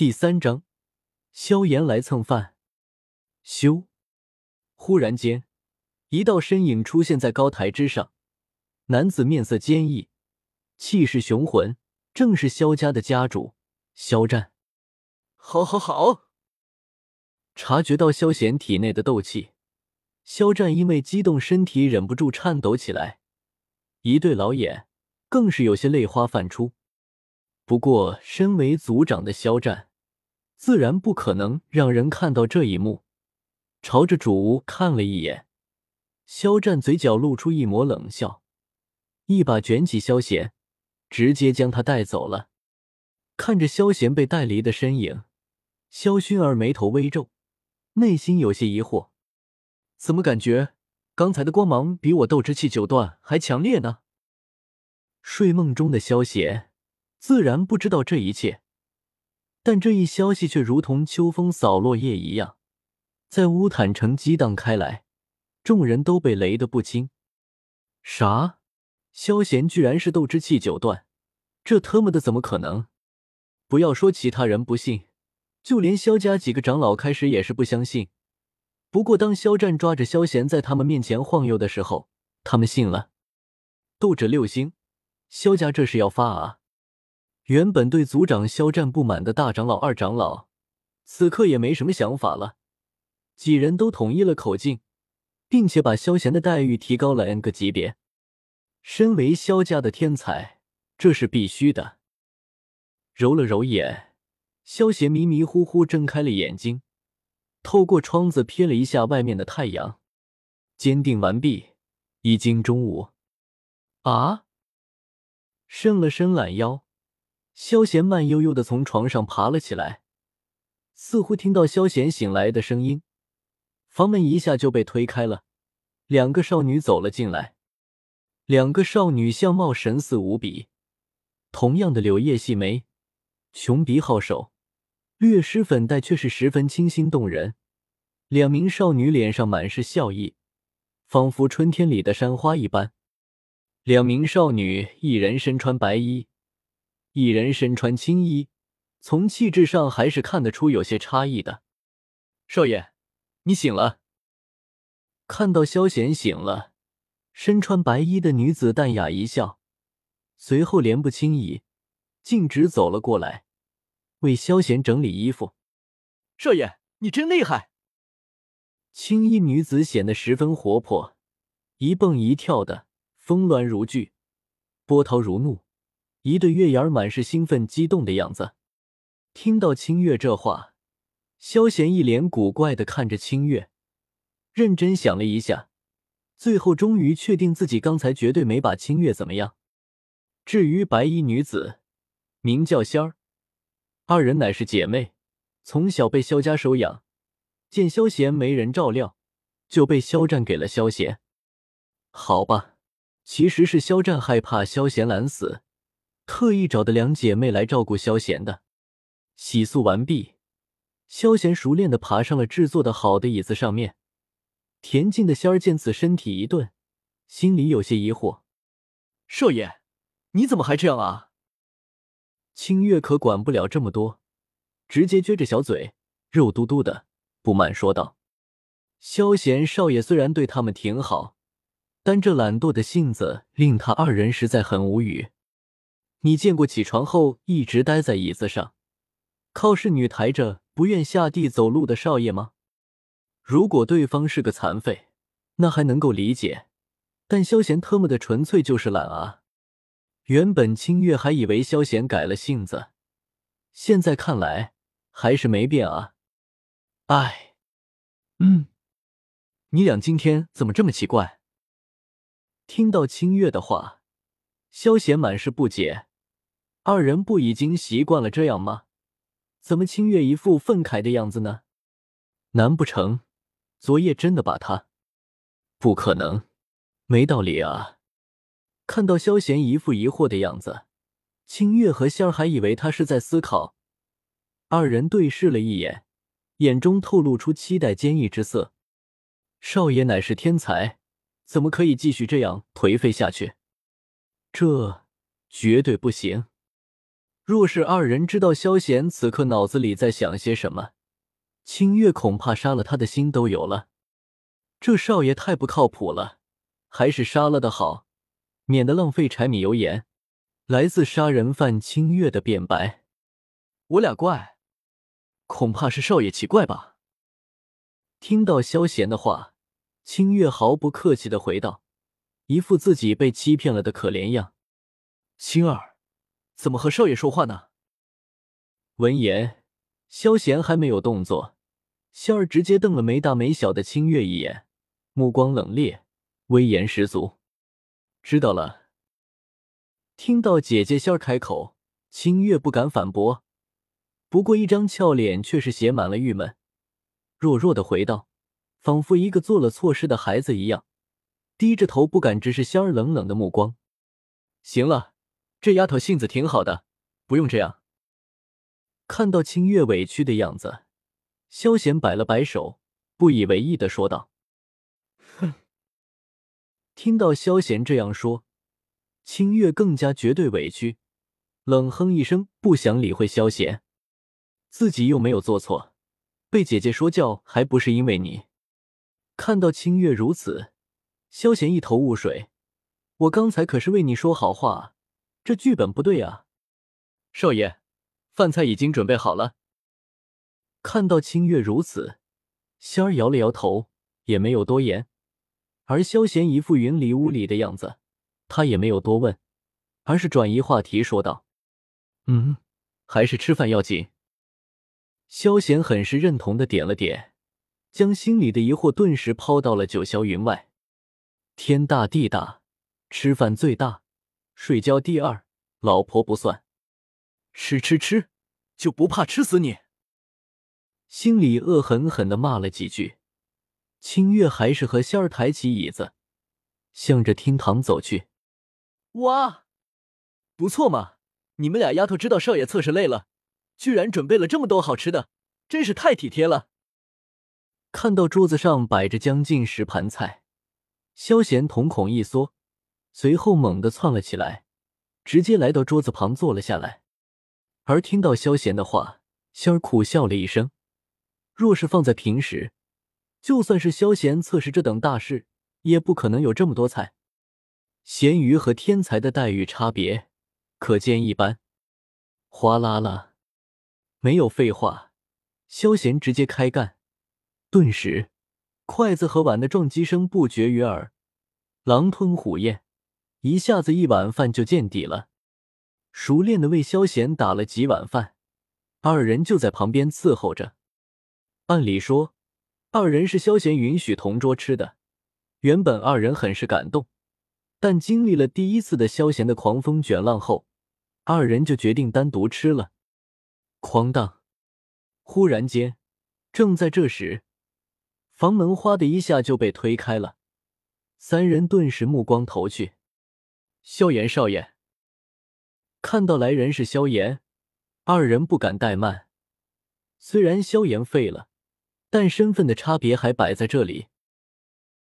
第三章，萧炎来蹭饭。咻！忽然间，一道身影出现在高台之上。男子面色坚毅，气势雄浑，正是萧家的家主萧战。好，好，好！察觉到萧贤体内的斗气，萧战因为激动，身体忍不住颤抖起来，一对老眼更是有些泪花泛出。不过，身为族长的萧战。自然不可能让人看到这一幕，朝着主屋看了一眼，肖战嘴角露出一抹冷笑，一把卷起萧贤，直接将他带走了。看着萧贤被带离的身影，萧薰儿眉头微皱，内心有些疑惑：怎么感觉刚才的光芒比我斗之气九段还强烈呢？睡梦中的萧贤自然不知道这一切。但这一消息却如同秋风扫落叶一样，在乌坦城激荡开来，众人都被雷得不轻。啥？萧贤居然是斗之气九段？这他妈的怎么可能？不要说其他人不信，就连萧家几个长老开始也是不相信。不过当肖战抓着萧贤在他们面前晃悠的时候，他们信了。斗者六星，萧家这是要发啊！原本对族长肖战不满的大长老、二长老，此刻也没什么想法了。几人都统一了口径，并且把萧贤的待遇提高了 n 个级别。身为萧家的天才，这是必须的。揉了揉眼，萧贤迷迷糊糊睁开了眼睛，透过窗子瞥了一下外面的太阳，坚定完毕，已经中午。啊！伸了伸懒腰。萧贤慢悠悠的从床上爬了起来，似乎听到萧贤醒来的声音，房门一下就被推开了，两个少女走了进来。两个少女相貌神似无比，同样的柳叶细眉，琼鼻皓首，略施粉黛却是十分清新动人。两名少女脸上满是笑意，仿佛春天里的山花一般。两名少女，一人身穿白衣。一人身穿青衣，从气质上还是看得出有些差异的。少爷，你醒了。看到萧贤醒了，身穿白衣的女子淡雅一笑，随后莲步轻移，径直走了过来，为萧贤整理衣服。少爷，你真厉害！青衣女子显得十分活泼，一蹦一跳的，峰峦如聚，波涛如怒。一对月牙儿满是兴奋激动的样子。听到清月这话，萧贤一脸古怪的看着清月，认真想了一下，最后终于确定自己刚才绝对没把清月怎么样。至于白衣女子，名叫仙儿，二人乃是姐妹，从小被萧家收养，见萧贤没人照料，就被萧战给了萧贤。好吧，其实是萧战害怕萧贤懒死。特意找的两姐妹来照顾萧贤的。洗漱完毕，萧贤熟练的爬上了制作的好的椅子上面。恬静的仙儿见此，身体一顿，心里有些疑惑：“少爷，你怎么还这样啊？”清月可管不了这么多，直接撅着小嘴，肉嘟嘟的不满说道：“萧贤少爷虽然对他们挺好，但这懒惰的性子令他二人实在很无语。”你见过起床后一直待在椅子上，靠侍女抬着不愿下地走路的少爷吗？如果对方是个残废，那还能够理解，但萧贤特么的纯粹就是懒啊！原本清月还以为萧贤改了性子，现在看来还是没变啊！哎，嗯，你俩今天怎么这么奇怪？听到清月的话，萧贤满是不解。二人不已经习惯了这样吗？怎么清月一副愤慨的样子呢？难不成昨夜真的把他？不可能，没道理啊！看到萧贤一副疑惑的样子，清月和仙儿还以为他是在思考。二人对视了一眼，眼中透露出期待坚毅之色。少爷乃是天才，怎么可以继续这样颓废下去？这绝对不行！若是二人知道萧贤此刻脑子里在想些什么，清月恐怕杀了他的心都有了。这少爷太不靠谱了，还是杀了的好，免得浪费柴米油盐。来自杀人犯清月的辩白：我俩怪，恐怕是少爷奇怪吧。听到萧贤的话，清月毫不客气的回道，一副自己被欺骗了的可怜样。青儿，怎么和少爷说话呢？闻言，萧贤还没有动作，仙儿直接瞪了没大没小的清月一眼，目光冷冽，威严十足。知道了。听到姐姐仙儿开口，清月不敢反驳，不过一张俏脸却是写满了郁闷，弱弱的回道，仿佛一个做了错事的孩子一样，低着头不敢直视仙儿冷冷的目光。行了。这丫头性子挺好的，不用这样。看到清月委屈的样子，萧贤摆了摆手，不以为意的说道：“哼。”听到萧贤这样说，清月更加绝对委屈，冷哼一声，不想理会萧贤。自己又没有做错，被姐姐说教还不是因为你？看到清月如此，萧贤一头雾水。我刚才可是为你说好话。这剧本不对啊，少爷，饭菜已经准备好了。看到清月如此，仙儿摇了摇头，也没有多言。而萧贤一副云里雾里的样子，他也没有多问，而是转移话题说道：“嗯，还是吃饭要紧。”萧贤很是认同的点了点，将心里的疑惑顿时抛到了九霄云外。天大地大，吃饭最大。睡觉第二，老婆不算。吃吃吃，就不怕吃死你？心里恶狠狠的骂了几句，清月还是和仙儿抬起椅子，向着厅堂走去。哇，不错嘛！你们俩丫头知道少爷测试累了，居然准备了这么多好吃的，真是太体贴了。看到桌子上摆着将近十盘菜，萧贤瞳孔一缩。随后猛地窜了起来，直接来到桌子旁坐了下来。而听到萧贤的话，仙儿苦笑了一声。若是放在平时，就算是萧贤测试这等大事，也不可能有这么多菜。咸鱼和天才的待遇差别可见一斑。哗啦啦，没有废话，萧贤直接开干。顿时，筷子和碗的撞击声不绝于耳，狼吞虎咽。一下子一碗饭就见底了，熟练的为萧贤打了几碗饭，二人就在旁边伺候着。按理说，二人是萧贤允许同桌吃的，原本二人很是感动，但经历了第一次的萧贤的狂风卷浪后，二人就决定单独吃了。哐当！忽然间，正在这时，房门哗的一下就被推开了，三人顿时目光投去。萧炎少爷看到来人是萧炎，二人不敢怠慢。虽然萧炎废了，但身份的差别还摆在这里。